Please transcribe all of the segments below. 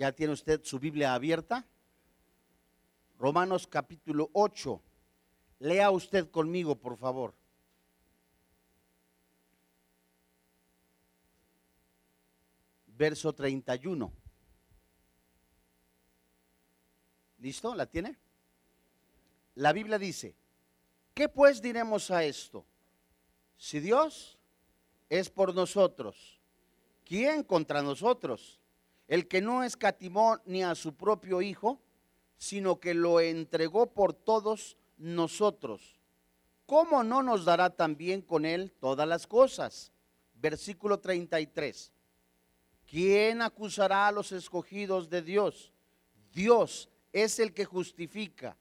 ¿Ya tiene usted su Biblia abierta? Romanos capítulo 8. Lea usted conmigo, por favor. Verso 31. ¿Listo? ¿La tiene? La Biblia dice, ¿qué pues diremos a esto? Si Dios es por nosotros, ¿quién contra nosotros? El que no escatimó ni a su propio Hijo, sino que lo entregó por todos nosotros. ¿Cómo no nos dará también con él todas las cosas? Versículo 33. ¿Quién acusará a los escogidos de Dios? Dios es el que justifica.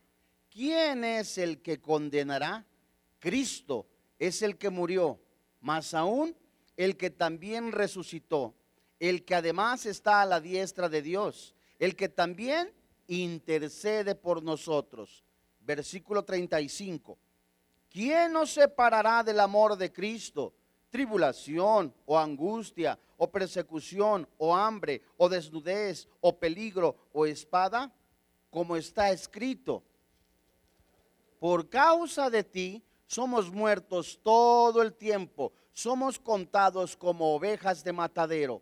¿Quién es el que condenará? Cristo es el que murió, más aún el que también resucitó, el que además está a la diestra de Dios, el que también intercede por nosotros. Versículo 35. ¿Quién nos separará del amor de Cristo? Tribulación o angustia o persecución o hambre o desnudez o peligro o espada, como está escrito. Por causa de ti somos muertos todo el tiempo, somos contados como ovejas de matadero.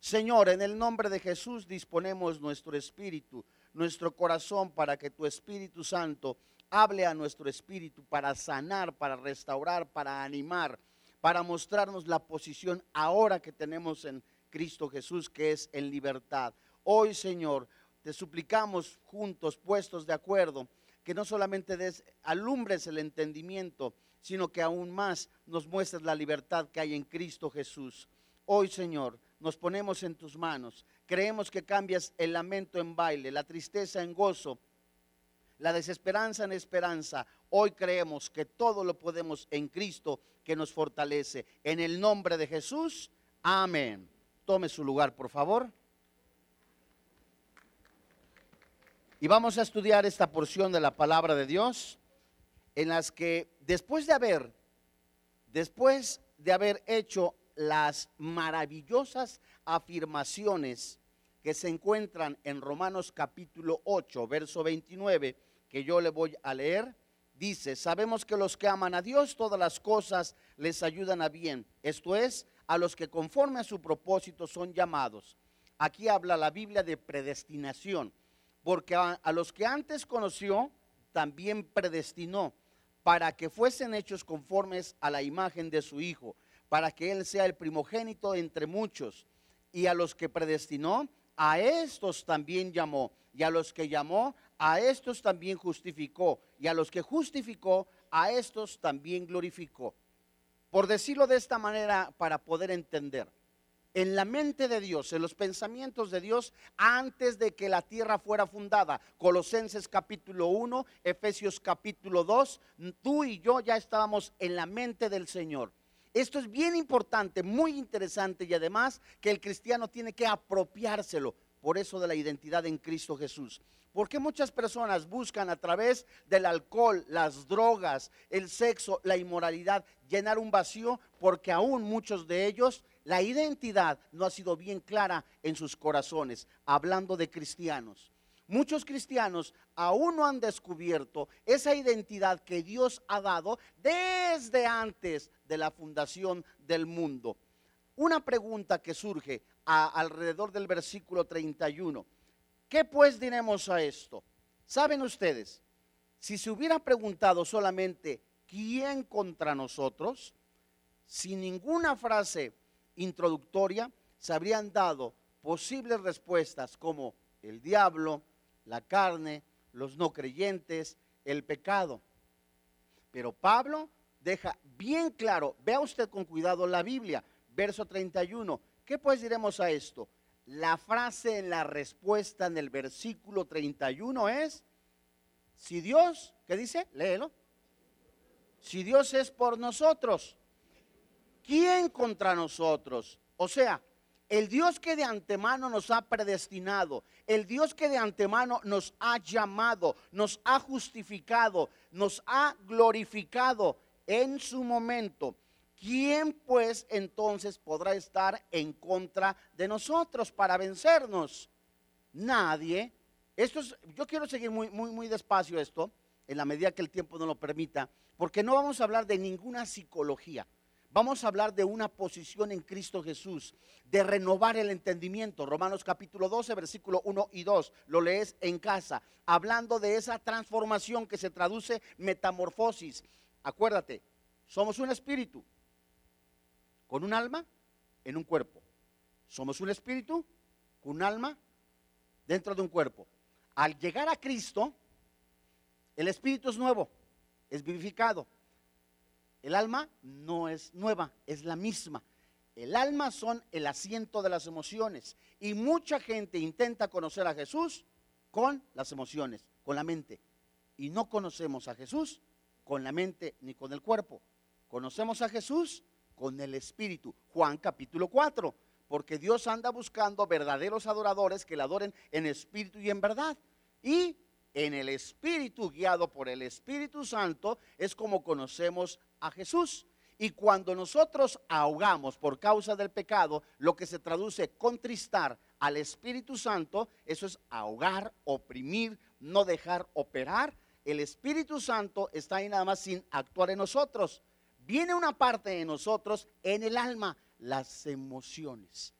Señor, en el nombre de Jesús disponemos nuestro espíritu, nuestro corazón para que tu Espíritu Santo hable a nuestro espíritu para sanar, para restaurar, para animar, para mostrarnos la posición ahora que tenemos en Cristo Jesús, que es en libertad. Hoy, Señor, te suplicamos juntos, puestos de acuerdo, que no solamente des, alumbres el entendimiento, sino que aún más nos muestres la libertad que hay en Cristo Jesús. Hoy, Señor, nos ponemos en tus manos. Creemos que cambias el lamento en baile, la tristeza en gozo, la desesperanza en esperanza. Hoy creemos que todo lo podemos en Cristo que nos fortalece. En el nombre de Jesús, amén. Tome su lugar, por favor. Y vamos a estudiar esta porción de la palabra de Dios en las que después de haber después de haber hecho las maravillosas afirmaciones que se encuentran en Romanos capítulo 8, verso 29, que yo le voy a leer, dice, sabemos que los que aman a Dios, todas las cosas les ayudan a bien. Esto es, a los que conforme a su propósito son llamados. Aquí habla la Biblia de predestinación, porque a, a los que antes conoció, también predestinó para que fuesen hechos conformes a la imagen de su Hijo para que Él sea el primogénito entre muchos. Y a los que predestinó, a estos también llamó. Y a los que llamó, a estos también justificó. Y a los que justificó, a estos también glorificó. Por decirlo de esta manera, para poder entender, en la mente de Dios, en los pensamientos de Dios, antes de que la tierra fuera fundada. Colosenses capítulo 1, Efesios capítulo 2, tú y yo ya estábamos en la mente del Señor. Esto es bien importante, muy interesante y además que el cristiano tiene que apropiárselo, por eso de la identidad en Cristo Jesús. Porque muchas personas buscan a través del alcohol, las drogas, el sexo, la inmoralidad, llenar un vacío porque aún muchos de ellos la identidad no ha sido bien clara en sus corazones, hablando de cristianos. Muchos cristianos aún no han descubierto esa identidad que Dios ha dado desde antes de la fundación del mundo. Una pregunta que surge alrededor del versículo 31. ¿Qué pues diremos a esto? ¿Saben ustedes? Si se hubiera preguntado solamente quién contra nosotros, sin ninguna frase introductoria, se habrían dado posibles respuestas como el diablo, la carne, los no creyentes, el pecado. Pero Pablo deja bien claro, vea usted con cuidado la Biblia, verso 31, ¿qué pues diremos a esto? La frase en la respuesta en el versículo 31 es, si Dios, ¿qué dice? Léelo. Si Dios es por nosotros, ¿quién contra nosotros? O sea, el Dios que de antemano nos ha predestinado, el Dios que de antemano nos ha llamado, nos ha justificado, nos ha glorificado en su momento. ¿Quién pues entonces podrá estar en contra de nosotros para vencernos? Nadie. Esto es, yo quiero seguir muy, muy, muy despacio esto, en la medida que el tiempo no lo permita, porque no vamos a hablar de ninguna psicología. Vamos a hablar de una posición en Cristo Jesús, de renovar el entendimiento. Romanos capítulo 12, versículo 1 y 2. Lo lees en casa, hablando de esa transformación que se traduce metamorfosis. Acuérdate, somos un espíritu con un alma en un cuerpo. Somos un espíritu con un alma dentro de un cuerpo. Al llegar a Cristo, el espíritu es nuevo, es vivificado el alma no es nueva, es la misma. El alma son el asiento de las emociones. Y mucha gente intenta conocer a Jesús con las emociones, con la mente. Y no conocemos a Jesús con la mente ni con el cuerpo. Conocemos a Jesús con el Espíritu. Juan capítulo 4. Porque Dios anda buscando verdaderos adoradores que le adoren en espíritu y en verdad. Y en el Espíritu, guiado por el Espíritu Santo, es como conocemos a Jesús. Y cuando nosotros ahogamos por causa del pecado, lo que se traduce contristar al Espíritu Santo, eso es ahogar, oprimir, no dejar operar. El Espíritu Santo está ahí nada más sin actuar en nosotros. Viene una parte de nosotros en el alma, las emociones.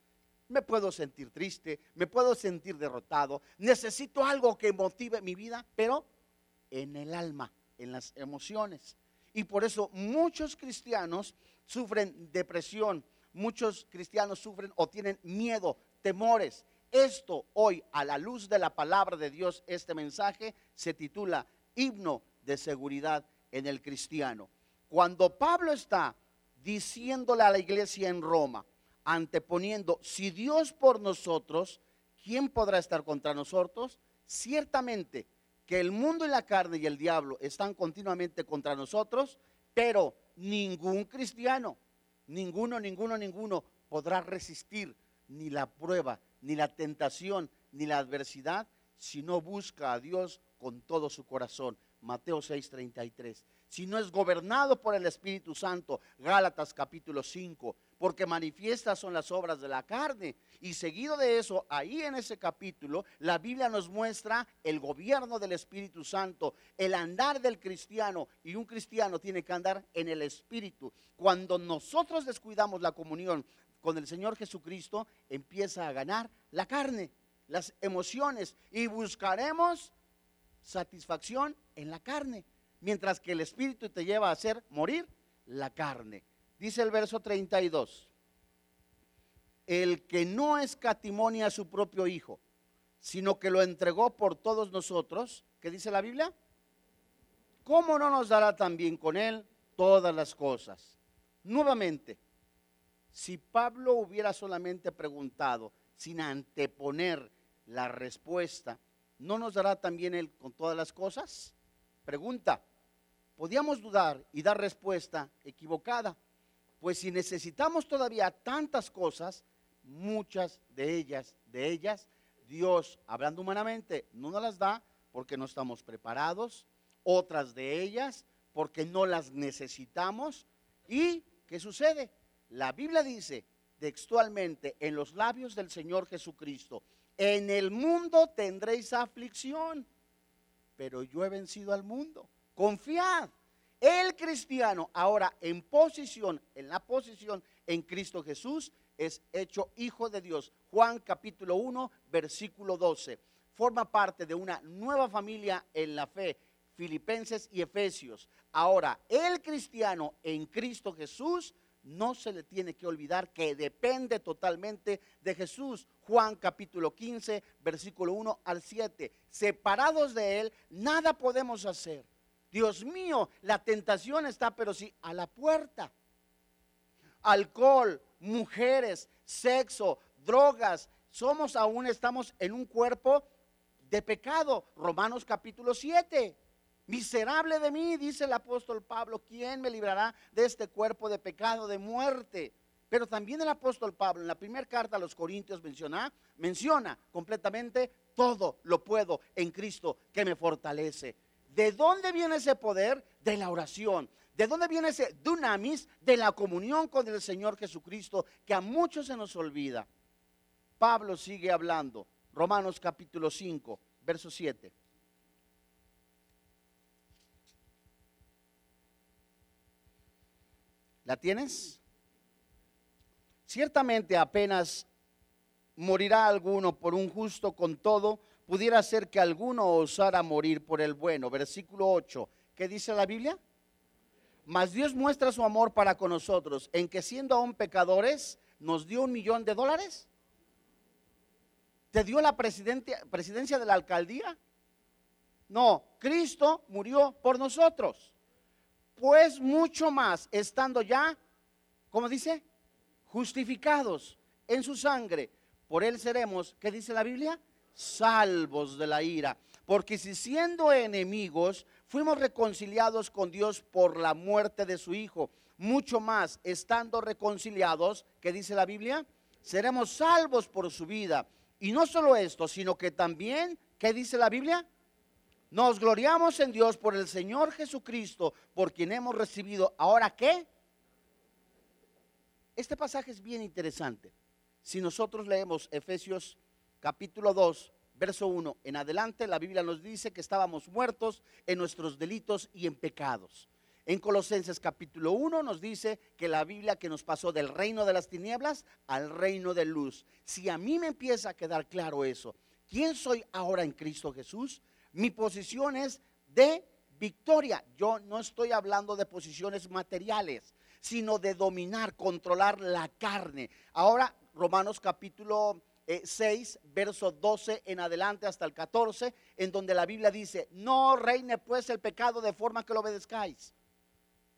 Me puedo sentir triste, me puedo sentir derrotado, necesito algo que motive mi vida, pero en el alma, en las emociones. Y por eso muchos cristianos sufren depresión, muchos cristianos sufren o tienen miedo, temores. Esto hoy, a la luz de la palabra de Dios, este mensaje se titula Himno de Seguridad en el Cristiano. Cuando Pablo está diciéndole a la iglesia en Roma, anteponiendo, si Dios por nosotros, ¿quién podrá estar contra nosotros? Ciertamente que el mundo y la carne y el diablo están continuamente contra nosotros, pero ningún cristiano, ninguno, ninguno, ninguno podrá resistir ni la prueba, ni la tentación, ni la adversidad si no busca a Dios con todo su corazón. Mateo 6:33. Si no es gobernado por el Espíritu Santo, Gálatas capítulo 5 porque manifiestas son las obras de la carne. Y seguido de eso, ahí en ese capítulo, la Biblia nos muestra el gobierno del Espíritu Santo, el andar del cristiano. Y un cristiano tiene que andar en el Espíritu. Cuando nosotros descuidamos la comunión con el Señor Jesucristo, empieza a ganar la carne, las emociones. Y buscaremos satisfacción en la carne, mientras que el Espíritu te lleva a hacer morir la carne. Dice el verso 32, el que no escatimonia a su propio Hijo, sino que lo entregó por todos nosotros, ¿qué dice la Biblia? ¿Cómo no nos dará también con él todas las cosas? Nuevamente, si Pablo hubiera solamente preguntado sin anteponer la respuesta, ¿no nos dará también él con todas las cosas? Pregunta, podíamos dudar y dar respuesta equivocada. Pues si necesitamos todavía tantas cosas, muchas de ellas, de ellas, Dios, hablando humanamente, no nos las da porque no estamos preparados, otras de ellas porque no las necesitamos. ¿Y qué sucede? La Biblia dice textualmente en los labios del Señor Jesucristo, en el mundo tendréis aflicción, pero yo he vencido al mundo. Confiad. El cristiano ahora en posición, en la posición en Cristo Jesús, es hecho hijo de Dios. Juan capítulo 1, versículo 12. Forma parte de una nueva familia en la fe. Filipenses y Efesios. Ahora, el cristiano en Cristo Jesús no se le tiene que olvidar que depende totalmente de Jesús. Juan capítulo 15, versículo 1 al 7. Separados de Él, nada podemos hacer. Dios mío, la tentación está, pero sí, a la puerta. Alcohol, mujeres, sexo, drogas, somos aún, estamos en un cuerpo de pecado. Romanos capítulo 7. Miserable de mí, dice el apóstol Pablo, ¿quién me librará de este cuerpo de pecado, de muerte? Pero también el apóstol Pablo en la primera carta a los Corintios menciona, menciona completamente todo lo puedo en Cristo que me fortalece. ¿De dónde viene ese poder? De la oración. ¿De dónde viene ese dunamis? De la comunión con el Señor Jesucristo, que a muchos se nos olvida. Pablo sigue hablando. Romanos capítulo 5, verso 7. ¿La tienes? Ciertamente apenas morirá alguno por un justo con todo, pudiera ser que alguno osara morir por el bueno. Versículo 8, ¿qué dice la Biblia? Mas Dios muestra su amor para con nosotros, en que siendo aún pecadores, nos dio un millón de dólares. ¿Te dio la presidencia de la alcaldía? No, Cristo murió por nosotros. Pues mucho más, estando ya, ¿cómo dice? justificados en su sangre, por él seremos, ¿qué dice la Biblia? Salvos de la ira. Porque si siendo enemigos fuimos reconciliados con Dios por la muerte de su Hijo, mucho más estando reconciliados, ¿qué dice la Biblia? Seremos salvos por su vida. Y no solo esto, sino que también, ¿qué dice la Biblia? Nos gloriamos en Dios por el Señor Jesucristo, por quien hemos recibido, ¿ahora qué? Este pasaje es bien interesante. Si nosotros leemos Efesios capítulo 2, verso 1 en adelante, la Biblia nos dice que estábamos muertos en nuestros delitos y en pecados. En Colosenses capítulo 1 nos dice que la Biblia que nos pasó del reino de las tinieblas al reino de luz. Si a mí me empieza a quedar claro eso, ¿quién soy ahora en Cristo Jesús? Mi posición es de victoria. Yo no estoy hablando de posiciones materiales sino de dominar, controlar la carne. Ahora, Romanos capítulo 6, eh, verso 12 en adelante hasta el 14, en donde la Biblia dice, no reine pues el pecado de forma que lo obedezcáis.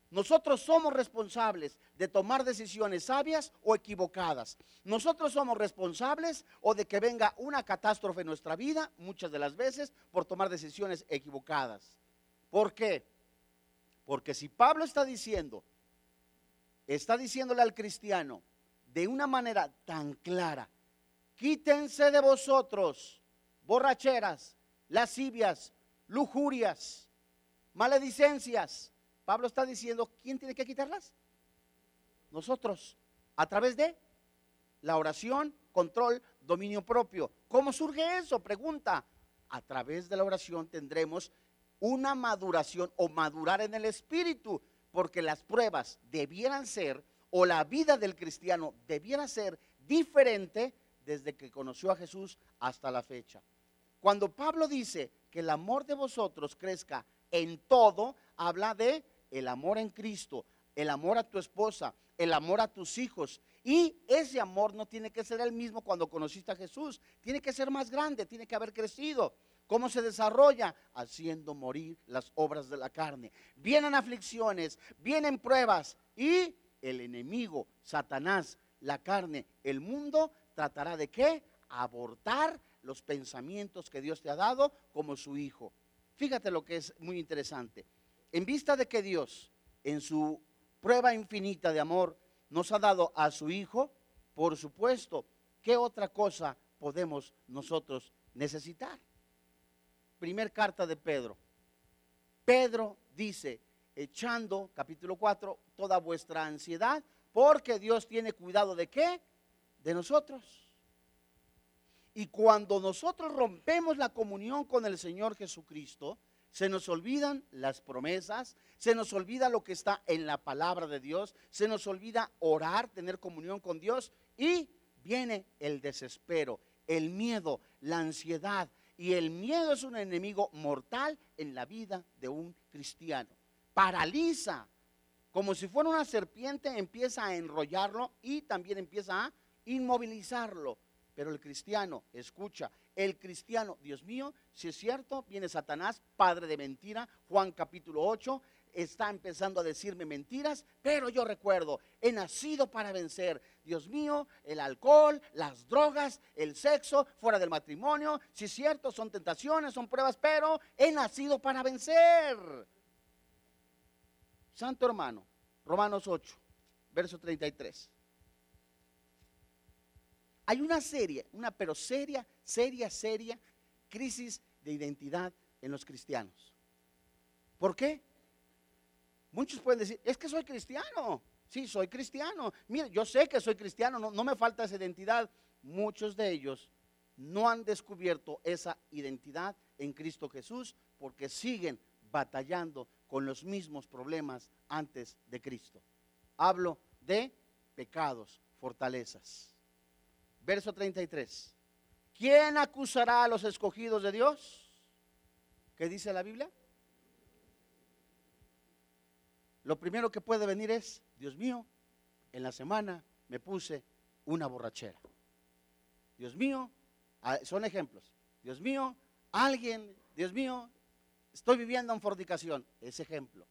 Nosotros somos responsables de tomar decisiones sabias o equivocadas. Nosotros somos responsables o de que venga una catástrofe en nuestra vida, muchas de las veces, por tomar decisiones equivocadas. ¿Por qué? Porque si Pablo está diciendo está diciéndole al cristiano de una manera tan clara, quítense de vosotros borracheras, lascivias, lujurias, maledicencias. Pablo está diciendo, ¿quién tiene que quitarlas? Nosotros, a través de la oración, control, dominio propio. ¿Cómo surge eso? Pregunta. A través de la oración tendremos una maduración o madurar en el espíritu porque las pruebas debieran ser, o la vida del cristiano debiera ser diferente desde que conoció a Jesús hasta la fecha. Cuando Pablo dice que el amor de vosotros crezca en todo, habla de el amor en Cristo, el amor a tu esposa, el amor a tus hijos. Y ese amor no tiene que ser el mismo cuando conociste a Jesús, tiene que ser más grande, tiene que haber crecido. ¿Cómo se desarrolla? Haciendo morir las obras de la carne. Vienen aflicciones, vienen pruebas y el enemigo, Satanás, la carne, el mundo, tratará de qué? Abortar los pensamientos que Dios te ha dado como su hijo. Fíjate lo que es muy interesante. En vista de que Dios, en su prueba infinita de amor, nos ha dado a su hijo, por supuesto, ¿qué otra cosa podemos nosotros necesitar? primer carta de Pedro. Pedro dice, echando, capítulo 4, toda vuestra ansiedad, porque Dios tiene cuidado de qué? De nosotros. Y cuando nosotros rompemos la comunión con el Señor Jesucristo, se nos olvidan las promesas, se nos olvida lo que está en la palabra de Dios, se nos olvida orar, tener comunión con Dios y viene el desespero, el miedo, la ansiedad, y el miedo es un enemigo mortal en la vida de un cristiano. Paraliza, como si fuera una serpiente, empieza a enrollarlo y también empieza a inmovilizarlo. Pero el cristiano, escucha, el cristiano, Dios mío, si es cierto, viene Satanás, padre de mentira, Juan capítulo 8, está empezando a decirme mentiras, pero yo recuerdo, he nacido para vencer. Dios mío, el alcohol, las drogas, el sexo, fuera del matrimonio, si es cierto, son tentaciones, son pruebas, pero he nacido para vencer. Santo hermano, Romanos 8, verso 33. Hay una serie, una pero seria, seria, seria crisis de identidad en los cristianos. ¿Por qué? Muchos pueden decir, es que soy cristiano. Sí, soy cristiano. Mire, yo sé que soy cristiano, no, no me falta esa identidad. Muchos de ellos no han descubierto esa identidad en Cristo Jesús porque siguen batallando con los mismos problemas antes de Cristo. Hablo de pecados, fortalezas. Verso 33. ¿Quién acusará a los escogidos de Dios? ¿Qué dice la Biblia? Lo primero que puede venir es, Dios mío, en la semana me puse una borrachera. Dios mío, son ejemplos. Dios mío, alguien, Dios mío, estoy viviendo en fornicación, es ejemplo.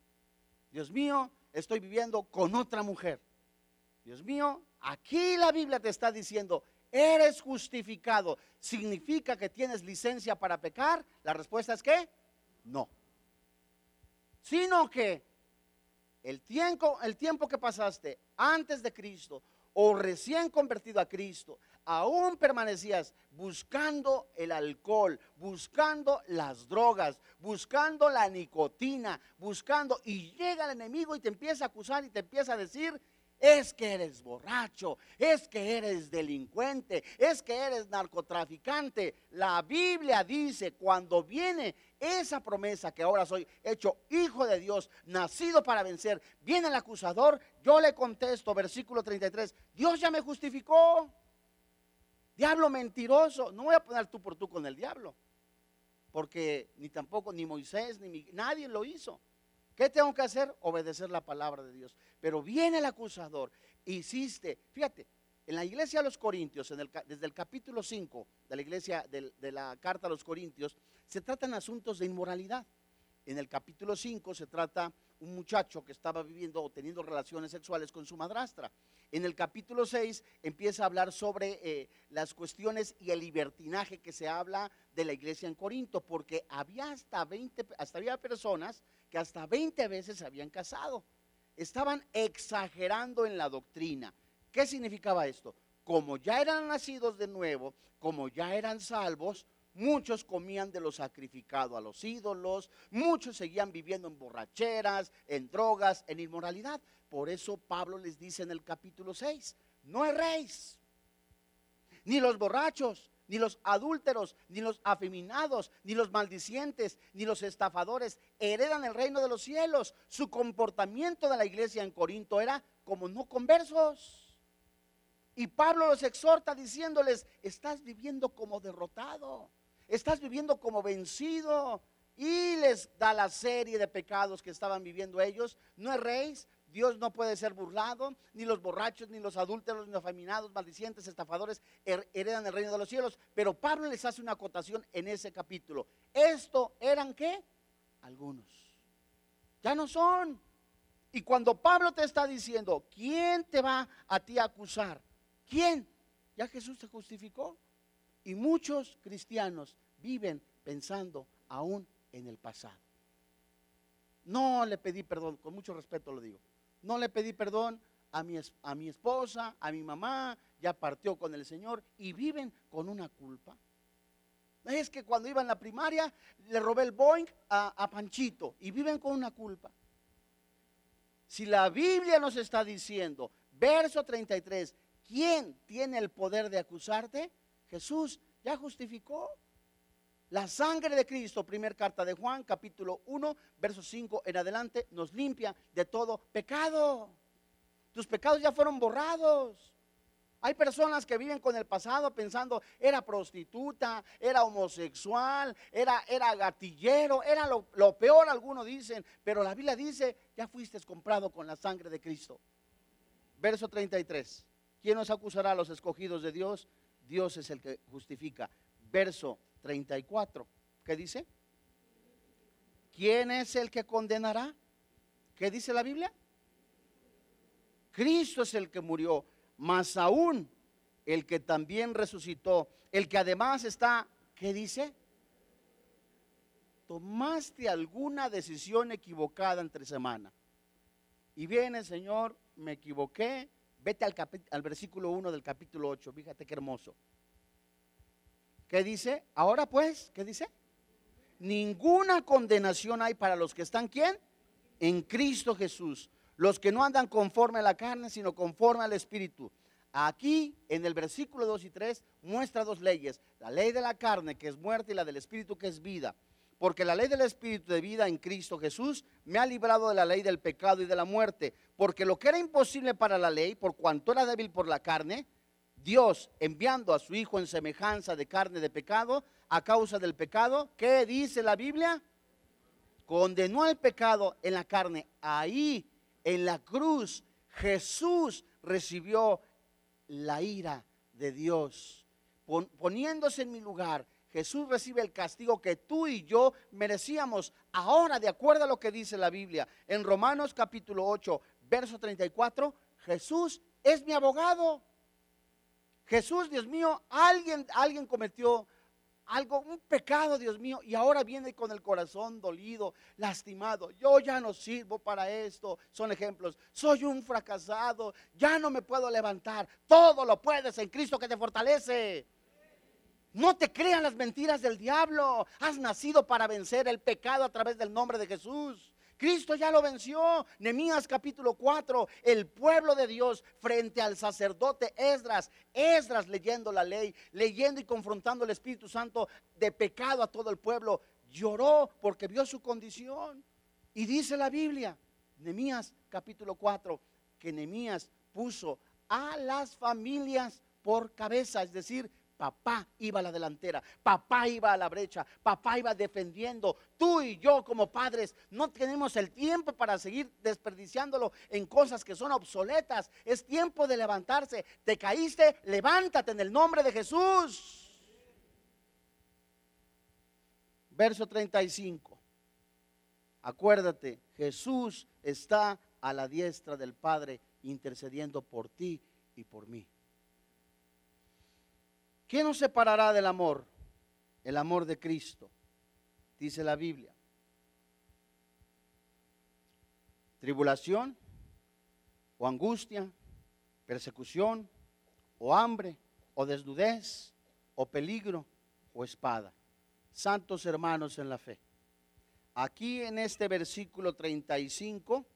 Dios mío, estoy viviendo con otra mujer. Dios mío, aquí la Biblia te está diciendo, eres justificado. ¿Significa que tienes licencia para pecar? La respuesta es que no. Sino que el tiempo, el tiempo que pasaste antes de Cristo o recién convertido a Cristo, aún permanecías buscando el alcohol, buscando las drogas, buscando la nicotina, buscando, y llega el enemigo y te empieza a acusar y te empieza a decir, es que eres borracho, es que eres delincuente, es que eres narcotraficante. La Biblia dice, cuando viene esa promesa que ahora soy hecho hijo de Dios, nacido para vencer, viene el acusador, yo le contesto, versículo 33, Dios ya me justificó. Diablo mentiroso, no voy a poner tú por tú con el diablo, porque ni tampoco ni Moisés ni nadie lo hizo. ¿Qué tengo que hacer? Obedecer la palabra de Dios. Pero viene el acusador, hiciste, fíjate, en la iglesia de los Corintios, desde el capítulo 5 de la iglesia de, la carta a los Corintios, se tratan asuntos de inmoralidad. En el capítulo 5 se trata un muchacho que estaba viviendo o teniendo relaciones sexuales con su madrastra. En el capítulo 6 empieza a hablar sobre eh, las cuestiones y el libertinaje que se habla de la iglesia en Corinto, porque había hasta 20, hasta había personas que hasta 20 veces se habían casado. Estaban exagerando en la doctrina. ¿Qué significaba esto? Como ya eran nacidos de nuevo, como ya eran salvos, muchos comían de lo sacrificado a los ídolos, muchos seguían viviendo en borracheras, en drogas, en inmoralidad. Por eso Pablo les dice en el capítulo 6, no erréis, ni los borrachos, ni los adúlteros, ni los afeminados, ni los maldicientes, ni los estafadores heredan el reino de los cielos. Su comportamiento de la iglesia en Corinto era como no conversos. Y Pablo los exhorta diciéndoles, estás viviendo como derrotado, estás viviendo como vencido. Y les da la serie de pecados que estaban viviendo ellos. No erréis, Dios no puede ser burlado, ni los borrachos, ni los adúlteros, ni los afeminados, maldicientes, estafadores heredan el reino de los cielos. Pero Pablo les hace una acotación en ese capítulo. ¿Esto eran qué? Algunos. Ya no son. Y cuando Pablo te está diciendo, ¿quién te va a ti a acusar? ¿Quién? Ya Jesús te justificó. Y muchos cristianos viven pensando aún en el pasado. No le pedí perdón, con mucho respeto lo digo no le pedí perdón a mi, a mi esposa, a mi mamá, ya partió con el Señor y viven con una culpa. Es que cuando iba en la primaria le robé el Boeing a, a Panchito y viven con una culpa. Si la Biblia nos está diciendo, verso 33, ¿quién tiene el poder de acusarte? Jesús ya justificó. La sangre de Cristo, primer carta de Juan, capítulo 1, verso 5 en adelante, nos limpia de todo pecado. Tus pecados ya fueron borrados. Hay personas que viven con el pasado pensando, era prostituta, era homosexual, era, era gatillero, era lo, peor, algunos dicen, pero la Biblia dice, ya fuiste comprado con la sangre de Cristo. Verso 33. ¿Quién nos acusará a los escogidos de Dios? Dios es el que justifica. Verso 34. ¿Qué dice? ¿Quién es el que condenará? ¿Qué dice la Biblia? Cristo es el que murió, más aún el que también resucitó, el que además está, ¿qué dice? Tomaste alguna decisión equivocada entre semana. Y viene, Señor, me equivoqué. Vete al, versículo 1 del capítulo 8, fíjate qué hermoso. ¿Qué dice? Ahora pues, ¿qué dice? Ninguna condenación hay para los que están, ¿quién? En Cristo Jesús. Los que no andan conforme a la carne, sino conforme al Espíritu. Aquí, en el versículo 2 y 3, muestra dos leyes. La ley de la carne, que es muerte, y la del Espíritu, que es vida. Porque la ley del Espíritu de vida en Cristo Jesús me ha librado de la ley del pecado y de la muerte. Porque lo que era imposible para la ley, por cuanto era débil por la carne, Dios enviando a su Hijo en semejanza de carne de pecado, a causa del pecado, ¿qué dice la Biblia? Condenó al pecado en la carne. Ahí, en la cruz, Jesús recibió la ira de Dios. Poniéndose en mi lugar, Jesús recibe el castigo que tú y yo merecíamos. Ahora, de acuerdo a lo que dice la Biblia, en Romanos capítulo 8, verso 34, Jesús es mi abogado. Jesús, Dios mío, alguien, alguien cometió algo, un pecado, Dios mío, y ahora viene con el corazón dolido, lastimado. Yo ya no sirvo para esto. Son ejemplos. Soy un fracasado, ya no me puedo levantar. Todo lo puedes en Cristo que te fortalece. No te crean las mentiras del diablo. Has nacido para vencer el pecado a través del nombre de Jesús. Cristo ya lo venció. Nemías capítulo 4, el pueblo de Dios frente al sacerdote Esdras, Esdras leyendo la ley, leyendo y confrontando el Espíritu Santo de pecado a todo el pueblo, lloró porque vio su condición. Y dice la Biblia, Nemías capítulo 4, que Nemías puso a las familias por cabeza, es decir, Papá iba a la delantera, papá iba a la brecha, papá iba defendiendo. Tú y yo como padres no tenemos el tiempo para seguir desperdiciándolo en cosas que son obsoletas. Es tiempo de levantarse. Te caíste, levántate en el nombre de Jesús. Verso 35. Acuérdate, Jesús está a la diestra del Padre intercediendo por ti y por mí. ¿Qué nos separará del amor? El amor de Cristo, dice la Biblia. Tribulación o angustia, persecución o hambre o desnudez o peligro o espada. Santos hermanos en la fe. Aquí en este versículo 35,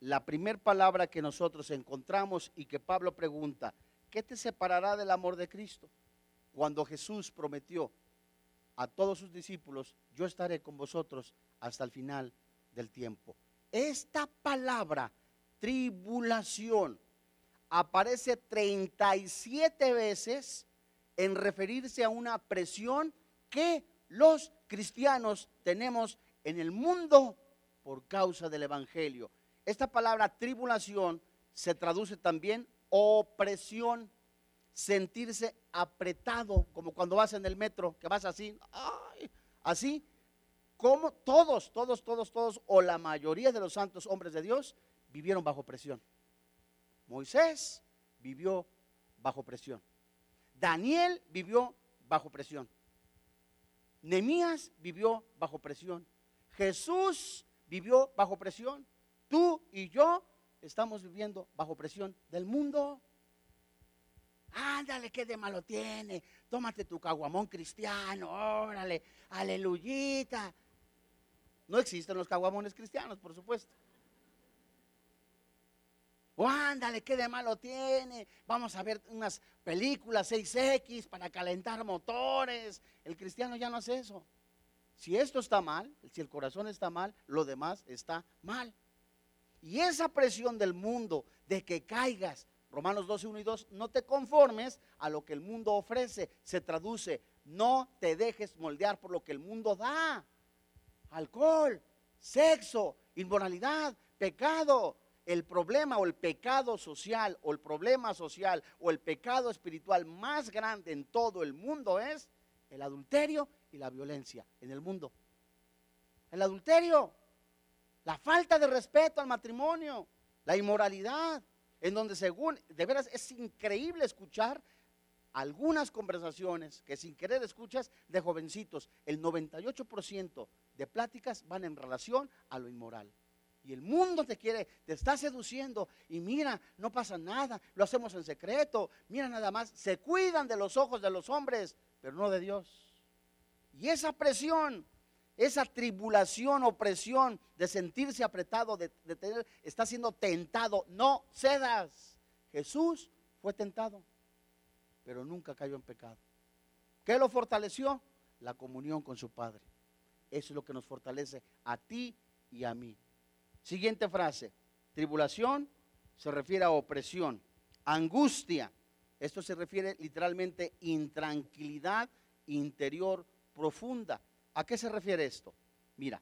la primera palabra que nosotros encontramos y que Pablo pregunta, ¿qué te separará del amor de Cristo? Cuando Jesús prometió a todos sus discípulos, yo estaré con vosotros hasta el final del tiempo. Esta palabra, tribulación, aparece 37 veces en referirse a una presión que los cristianos tenemos en el mundo por causa del Evangelio. Esta palabra tribulación se traduce también opresión sentirse apretado, como cuando vas en el metro, que vas así, así, como todos, todos, todos, todos, o la mayoría de los santos hombres de Dios vivieron bajo presión. Moisés vivió bajo presión. Daniel vivió bajo presión. Nemías vivió bajo presión. Jesús vivió bajo presión. Tú y yo estamos viviendo bajo presión del mundo. Ándale, ¿qué de malo tiene? Tómate tu caguamón cristiano, órale, aleluyita. No existen los caguamones cristianos, por supuesto. O ándale, ¿qué de malo tiene? Vamos a ver unas películas 6X para calentar motores. El cristiano ya no hace eso. Si esto está mal, si el corazón está mal, lo demás está mal. Y esa presión del mundo de que caigas, Romanos 12, 1 y 2, no te conformes a lo que el mundo ofrece. Se traduce, no te dejes moldear por lo que el mundo da. Alcohol, sexo, inmoralidad, pecado. El problema o el pecado social o el problema social o el pecado espiritual más grande en todo el mundo es el adulterio y la violencia en el mundo. El adulterio. La falta de respeto al matrimonio, la inmoralidad, en donde según, de veras es increíble escuchar algunas conversaciones que sin querer escuchas de jovencitos. El 98% de pláticas van en relación a lo inmoral. Y el mundo te quiere, te está seduciendo. Y mira, no pasa nada, lo hacemos en secreto. Mira nada más, se cuidan de los ojos de los hombres, pero no de Dios. Y esa presión, esa tribulación, opresión de sentirse apretado, de, tener, está siendo tentado. No cedas. Jesús fue tentado, pero nunca cayó en pecado. ¿Qué lo fortaleció? La comunión con su Padre. Eso es lo que nos fortalece a ti y a mí. Siguiente frase. Tribulación se refiere a opresión. Angustia. Esto se refiere literalmente intranquilidad interior profunda. ¿A qué se refiere esto? Mira,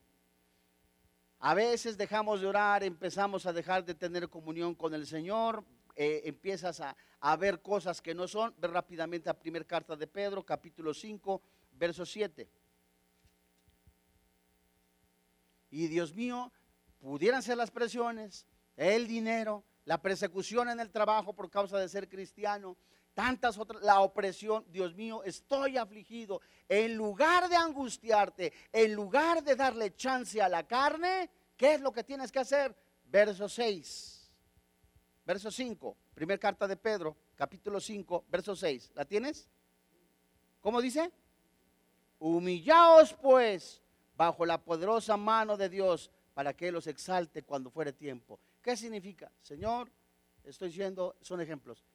a veces dejamos de orar, empezamos a dejar de tener comunión con el Señor, eh, empiezas a, a, ver cosas que no son. Ve rápidamente a primera carta de Pedro, capítulo 5, verso 7. Y Dios mío, pudieran ser las presiones, el dinero, la persecución en el trabajo por causa de ser cristiano, tantas otras, la opresión, Dios mío, estoy afligido. En lugar de angustiarte, en lugar de darle chance a la carne, ¿qué es lo que tienes que hacer? Verso 6, verso 5, primera carta de Pedro, capítulo 5, verso 6. ¿La tienes? ¿Cómo dice? Humillaos pues bajo la poderosa mano de Dios para que los exalte cuando fuere tiempo. ¿Qué significa? Señor, estoy siendo, son ejemplos,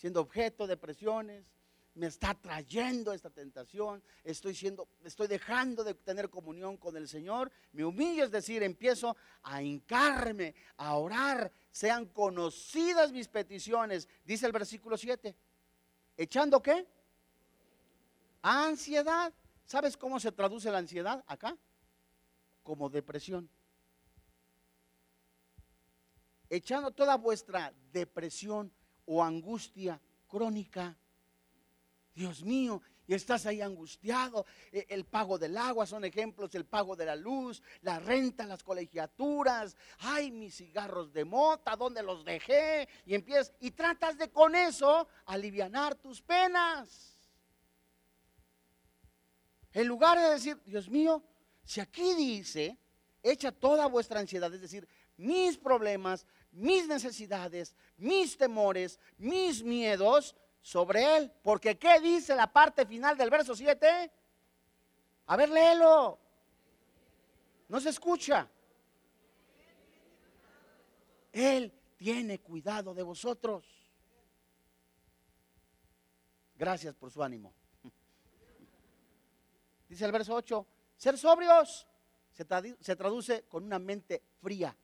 siendo objeto de presiones, me está trayendo esta tentación, estoy siendo, estoy dejando de tener comunión con el Señor, me humillo, es decir, empiezo a hincarme, a orar, sean conocidas mis peticiones, dice el versículo 7. ¿Echando qué? Ansiedad. ¿Sabes cómo se traduce la ansiedad acá? Como depresión echando toda vuestra depresión o angustia crónica. Dios mío, y estás ahí angustiado. E, el pago del agua son ejemplos, el pago de la luz, la renta, las colegiaturas. Ay, mis cigarros de mota, ¿dónde los dejé? Y empiezas, y tratas de con eso alivianar tus penas. En lugar de decir, Dios mío, si aquí dice, echa toda vuestra ansiedad, es decir, mis problemas, mis necesidades, mis temores, mis miedos sobre Él. Porque ¿qué dice la parte final del verso 7? A ver, léelo. No se escucha. Él tiene cuidado de vosotros. Gracias por su ánimo. Dice el verso 8, ser sobrios se, se traduce con una mente fría.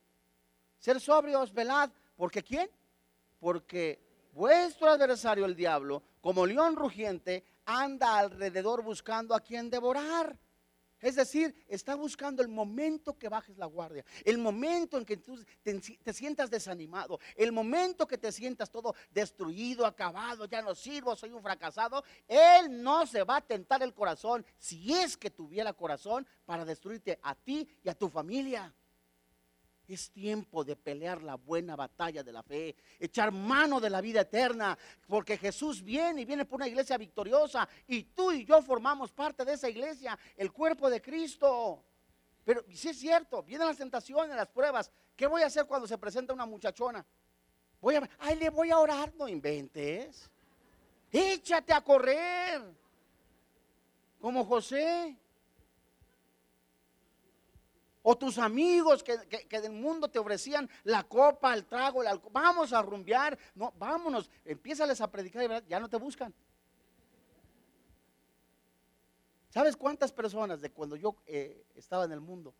Ser sobrios, velad, porque ¿quién? Porque vuestro adversario el diablo, como león rugiente, anda alrededor buscando a quien devorar. Es decir, está buscando el momento que bajes la guardia, el momento en que tú te, te, sientas desanimado, el momento que te sientas todo destruido, acabado, ya no sirvo, soy un fracasado. Él no se va a tentar el corazón si es que tuviera corazón para destruirte a ti y a tu familia. Es tiempo de pelear la buena batalla de la fe, echar mano de la vida eterna, porque Jesús viene y viene por una iglesia victoriosa y tú y yo formamos parte de esa iglesia, el cuerpo de Cristo. Pero si es cierto, vienen las tentaciones, las pruebas. ¿Qué voy a hacer cuando se presenta una muchachona? Voy a, ay, le voy a orar, no inventes. Échate a correr, como José o tus amigos que, del mundo te ofrecían la copa, el trago, el alcohol. Vamos a rumbear. No, vámonos. Empiezales a predicar ya no te buscan. ¿Sabes cuántas personas de cuando yo eh, estaba en el mundo,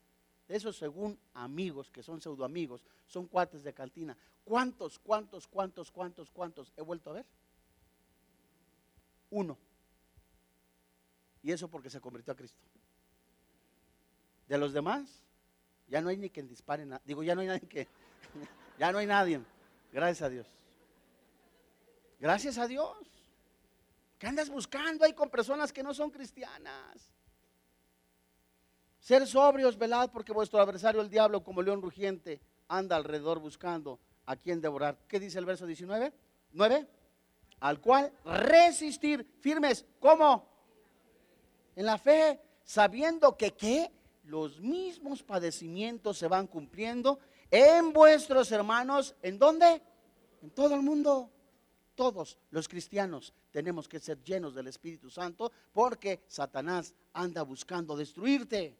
de esos según amigos, que son pseudo amigos, son cuates de cantina, ¿cuántos, cuántos, cuántos, cuántos, cuántos he vuelto a ver? Uno. Y eso porque se convirtió a Cristo. De los demás, ya no hay ni quien dispare, digo, ya no hay nadie que, ya no hay nadie. Gracias a Dios. Gracias a Dios. ¿Qué andas buscando ahí con personas que no son cristianas? Ser sobrios, velad, porque vuestro adversario, el diablo, como león rugiente, anda alrededor buscando a quien devorar. ¿Qué dice el verso 19? 9. Al cual resistir firmes. ¿Cómo? En la fe, sabiendo que qué? Los mismos padecimientos se van cumpliendo en vuestros hermanos. ¿En dónde? En todo el mundo. Todos los cristianos tenemos que ser llenos del Espíritu Santo porque Satanás anda buscando destruirte.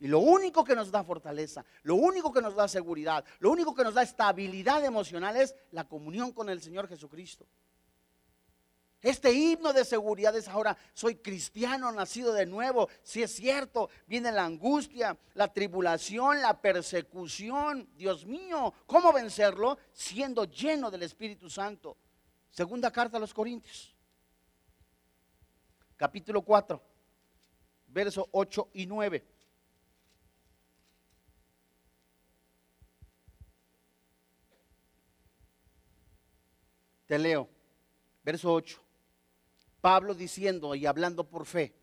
Y lo único que nos da fortaleza, lo único que nos da seguridad, lo único que nos da estabilidad emocional es la comunión con el Señor Jesucristo. Este himno de seguridad es ahora, soy cristiano, nacido de nuevo. Si es cierto, viene la angustia, la tribulación, la persecución. Dios mío, ¿cómo vencerlo? Siendo lleno del Espíritu Santo. Segunda carta a los Corintios, capítulo 4, versos 8 y 9. Te leo, verso 8. Pablo diciendo y hablando por fe,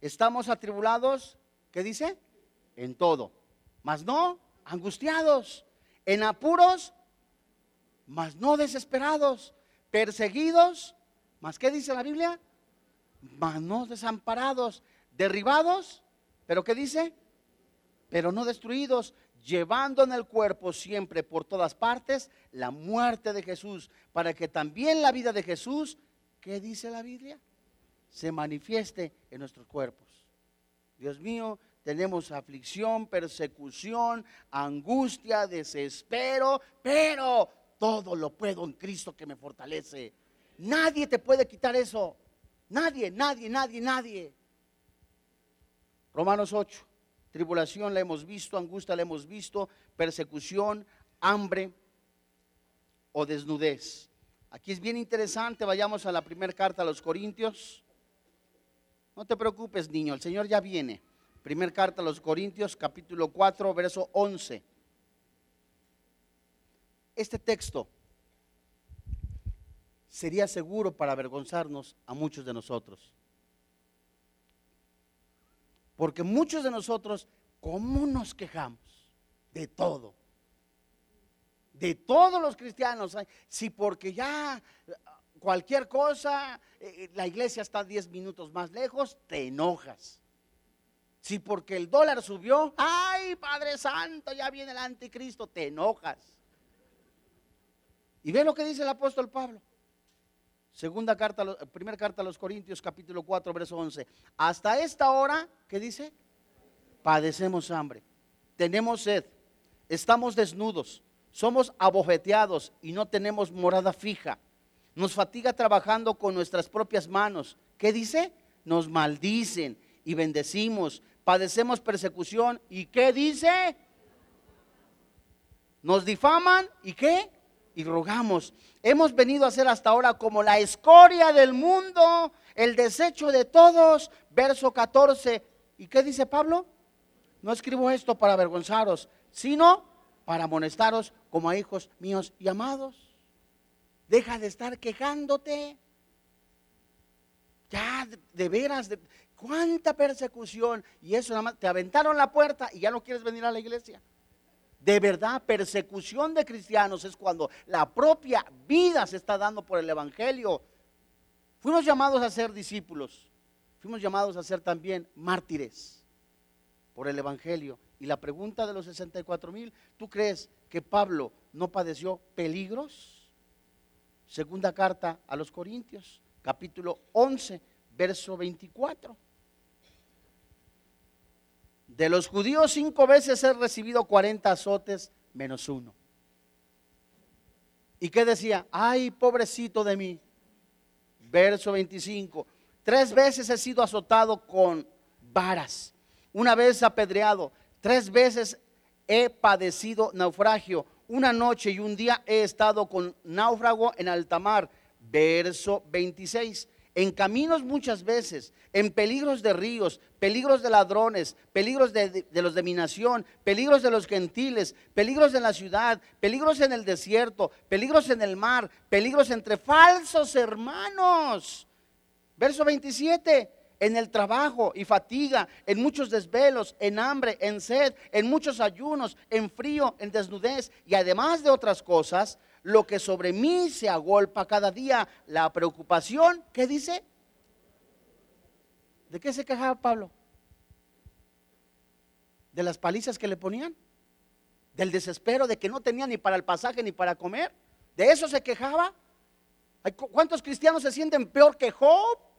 estamos atribulados, ¿qué dice? En todo, mas no angustiados, en apuros, mas no desesperados, perseguidos, mas ¿qué dice la Biblia? Mas no desamparados, derribados, pero ¿qué dice? Pero no destruidos, llevando en el cuerpo siempre por todas partes la muerte de Jesús, para que también la vida de Jesús, ¿qué dice la Biblia? Se manifieste en nuestros cuerpos. Dios mío, tenemos aflicción, persecución, angustia, desespero, pero todo lo puedo en Cristo que me fortalece. Nadie te puede quitar eso. Nadie, nadie, nadie, nadie. Romanos 8. Tribulación la hemos visto, angustia la hemos visto, persecución, hambre o desnudez. Aquí es bien interesante, vayamos a la primera carta a los Corintios. No te preocupes, niño, el Señor ya viene. Primera carta a los Corintios, capítulo 4, verso 11. Este texto sería seguro para avergonzarnos a muchos de nosotros. Porque muchos de nosotros, ¿cómo nos quejamos? De todo. De todos los cristianos. Si porque ya cualquier cosa, eh, la iglesia está 10 minutos más lejos, te enojas. Si porque el dólar subió, ay Padre Santo, ya viene el anticristo, te enojas. Y ve lo que dice el apóstol Pablo. Segunda carta, primera carta a los Corintios, capítulo 4, verso 11. Hasta esta hora, ¿qué dice? Padecemos hambre, tenemos sed, estamos desnudos, somos abofeteados y no tenemos morada fija. Nos fatiga trabajando con nuestras propias manos. ¿Qué dice? Nos maldicen y bendecimos, padecemos persecución. ¿Y qué dice? Nos difaman y qué? y rogamos. Hemos venido a ser hasta ahora como la escoria del mundo, el desecho de todos. Verso 14. ¿Y qué dice Pablo? No escribo esto para avergonzaros, sino para amonestaros como a hijos míos y amados. Deja de estar quejándote. Ya, de, veras, de, cuánta persecución. Y eso nada más, te aventaron la puerta y ya no quieres venir a la iglesia. De verdad, persecución de cristianos es cuando la propia vida se está dando por el Evangelio. Fuimos llamados a ser discípulos, fuimos llamados a ser también mártires por el Evangelio. Y la pregunta de los 64 mil, ¿tú crees que Pablo no padeció peligros? Segunda carta a los Corintios, capítulo 11, verso 24. De los judíos cinco veces he recibido 40 azotes menos uno. ¿Y qué decía? Ay, pobrecito de mí. Verso 25. Tres veces he sido azotado con varas. Una vez apedreado. Tres veces he padecido naufragio. Una noche y un día he estado con náufrago en alta mar. Verso 26 en caminos muchas veces, en peligros de ríos, peligros de ladrones, peligros de, los de mi nación, peligros de los gentiles, peligros en la ciudad, peligros en el desierto, peligros en el mar, peligros entre falsos hermanos. Verso 27, en el trabajo y fatiga, en muchos desvelos, en hambre, en sed, en muchos ayunos, en frío, en desnudez y además de otras cosas, lo que sobre mí se agolpa cada día, la preocupación, ¿qué dice? ¿De qué se quejaba Pablo? ¿De las palizas que le ponían? ¿Del desespero de que no tenía ni para el pasaje ni para comer? ¿De eso se quejaba? ¿Cuántos cristianos se sienten peor que Job?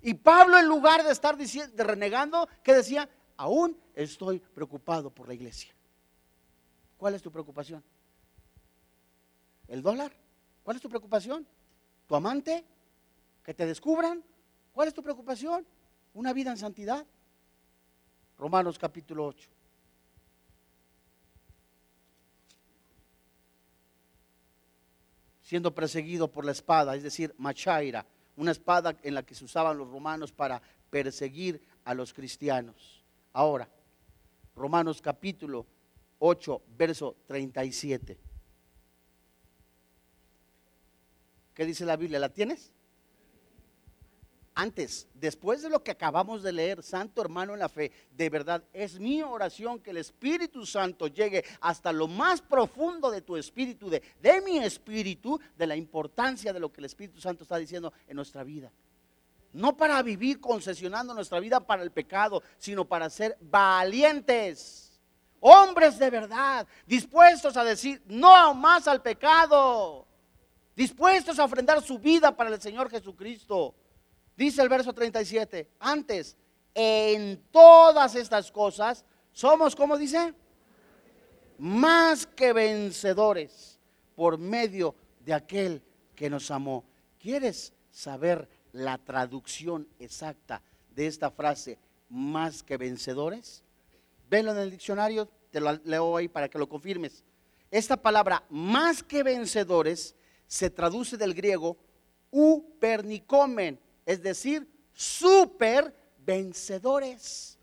Y Pablo en lugar de estar diciendo, renegando, ¿qué decía? Aún estoy preocupado por la iglesia. ¿Cuál es tu preocupación? ¿El dólar? ¿Cuál es tu preocupación? ¿Tu amante? ¿Que te descubran? ¿Cuál es tu preocupación? Una vida en santidad. Romanos capítulo 8. siendo perseguido por la espada, es decir, machaira, una espada en la que se usaban los romanos para perseguir a los cristianos. Ahora, Romanos capítulo 8, verso 37. ¿Qué dice la Biblia? ¿La tienes? Antes, después de lo que acabamos de leer, Santo hermano en la fe, de verdad es mi oración que el Espíritu Santo llegue hasta lo más profundo de tu espíritu, de, de mi espíritu, de la importancia de lo que el Espíritu Santo está diciendo en nuestra vida. No para vivir concesionando nuestra vida para el pecado, sino para ser valientes, hombres de verdad, dispuestos a decir no más al pecado, dispuestos a ofrendar su vida para el Señor Jesucristo. Dice el verso 37, antes, en todas estas cosas, somos, como dice? Más que vencedores por medio de aquel que nos amó. ¿Quieres saber la traducción exacta de esta frase, más que vencedores? Venlo en el diccionario, te lo leo ahí para que lo confirmes. Esta palabra, más que vencedores, se traduce del griego upernikomen, es decir, super vencedores.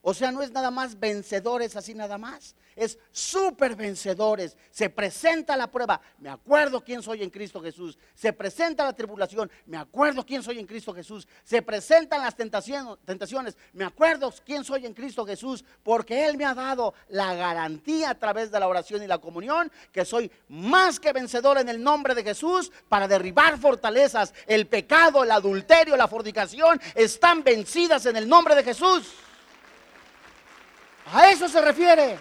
O sea, no es nada más vencedores así nada más, es súper vencedores. Se presenta la prueba, me acuerdo quién soy en Cristo Jesús. Se presenta la tribulación, me acuerdo quién soy en Cristo Jesús. Se presentan las tentaciones, me acuerdo quién soy en Cristo Jesús, porque Él me ha dado la garantía a través de la oración y la comunión que soy más que vencedor en el nombre de Jesús para derribar fortalezas. El pecado, el adulterio, la fornicación están vencidas en el nombre de Jesús. A eso se refiere.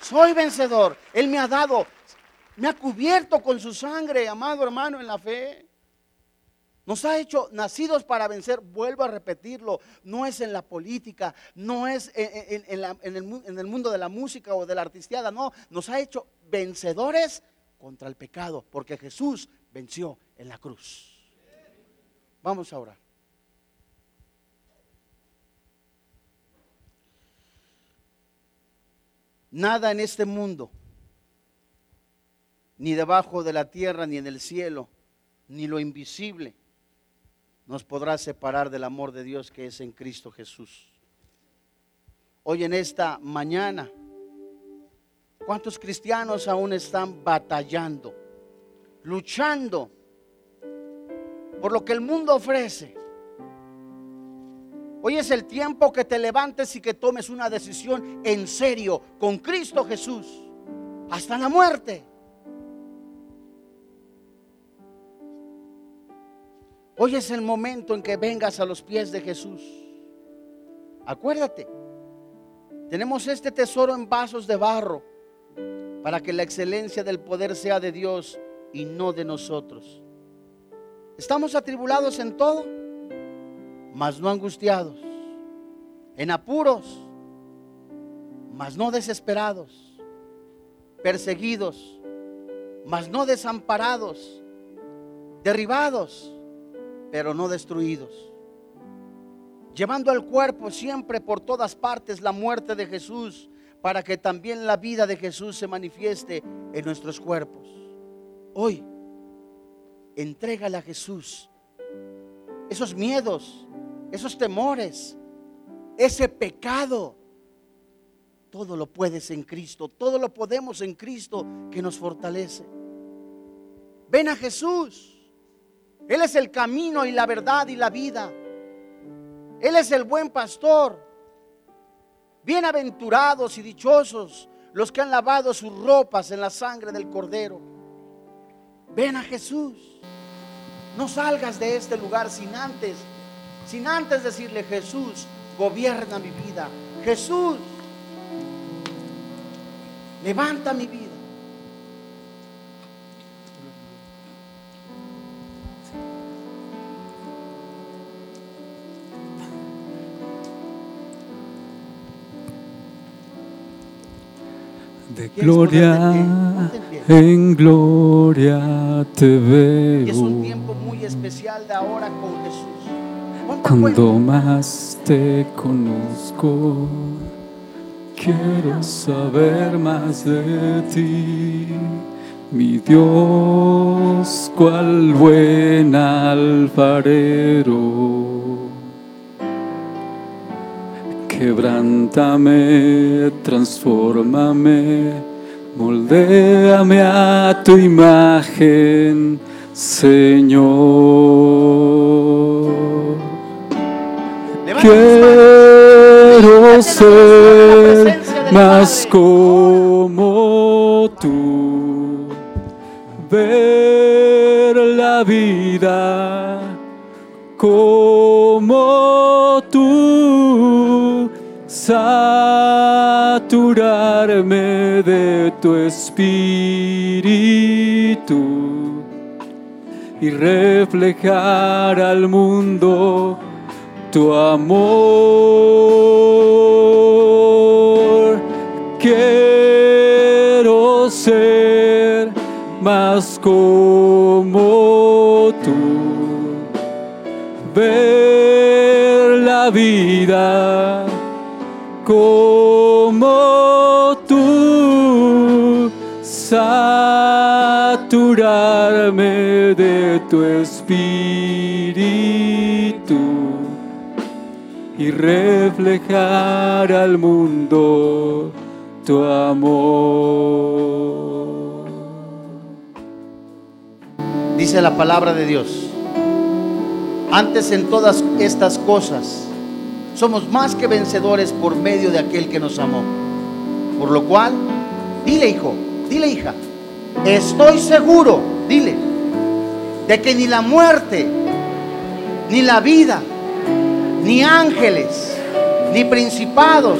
Soy vencedor. Él me ha dado, me ha cubierto con su sangre, amado hermano, en la fe. Nos ha hecho nacidos para vencer, vuelvo a repetirlo, no es en la política, no es en, el, mundo de la música o de la artistiada, no, nos ha hecho vencedores contra el pecado, porque Jesús venció en la cruz. Vamos a Nada en este mundo, ni debajo de la tierra, ni en el cielo, ni lo invisible, nos podrá separar del amor de Dios que es en Cristo Jesús. Hoy en esta mañana, ¿cuántos cristianos aún están batallando, luchando por lo que el mundo ofrece? Hoy es el tiempo que te levantes y que tomes una decisión en serio con Cristo Jesús hasta la muerte. Hoy es el momento en que vengas a los pies de Jesús. Acuérdate, tenemos este tesoro en vasos de barro para que la excelencia del poder sea de Dios y no de nosotros. ¿Estamos atribulados en todo? Mas no angustiados, en apuros, mas no desesperados, perseguidos, mas no desamparados, derribados, pero no destruidos, llevando al cuerpo siempre por todas partes la muerte de Jesús, para que también la vida de Jesús se manifieste en nuestros cuerpos. Hoy, entrégale a Jesús esos miedos, esos temores, ese pecado. Todo lo puedes en Cristo, todo lo podemos en Cristo que nos fortalece. Ven a Jesús. Él es el camino y la verdad y la vida. Él es el buen pastor. Bienaventurados y dichosos los que han lavado sus ropas en la sangre del cordero. Ven a Jesús. No salgas de este lugar sin antes, sin antes decirle Jesús, gobierna mi vida. Jesús, levanta mi vida. De gloria en gloria te veo. Y es un tiempo muy especial de ahora con Jesús. Cuando más te conozco, quiero saber más de ti. Mi Dios, cual buen alfarero. Quebrántame, transfórmame, moldéame a tu imagen, Señor. Quiero ser más como tú, ver la vida como tú, saturarme de tu espíritu y reflejar al mundo tu amor. Quiero ser más como tú, ver la vida como tú, saturarme de tu espíritu y reflejar al mundo tu amor. Dice la palabra de Dios. Antes en todas estas cosas somos más que vencedores por medio de aquel que nos amó. Por lo cual, dile hijo, dile hija, estoy seguro, dile, de que ni la muerte, ni la vida, ni ángeles, ni principados,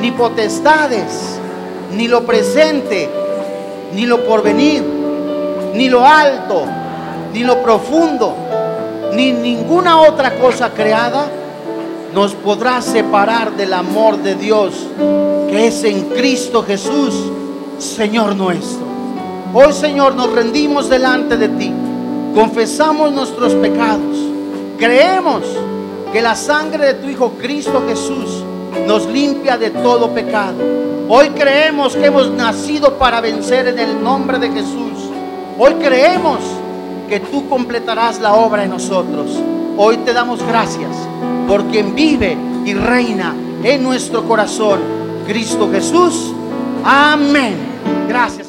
ni potestades, ni lo presente, ni lo porvenir, ni lo alto, ni lo profundo, ni ninguna otra cosa creada nos podrá separar del amor de Dios que es en Cristo Jesús, Señor nuestro. Hoy, Señor, nos rendimos delante de ti, confesamos nuestros pecados, creemos que la sangre de tu Hijo Cristo Jesús nos limpia de todo pecado. Hoy creemos que hemos nacido para vencer en el nombre de Jesús. Hoy creemos que tú completarás la obra en nosotros. Hoy te damos gracias por quien vive y reina en nuestro corazón, Cristo Jesús. Amén. Gracias.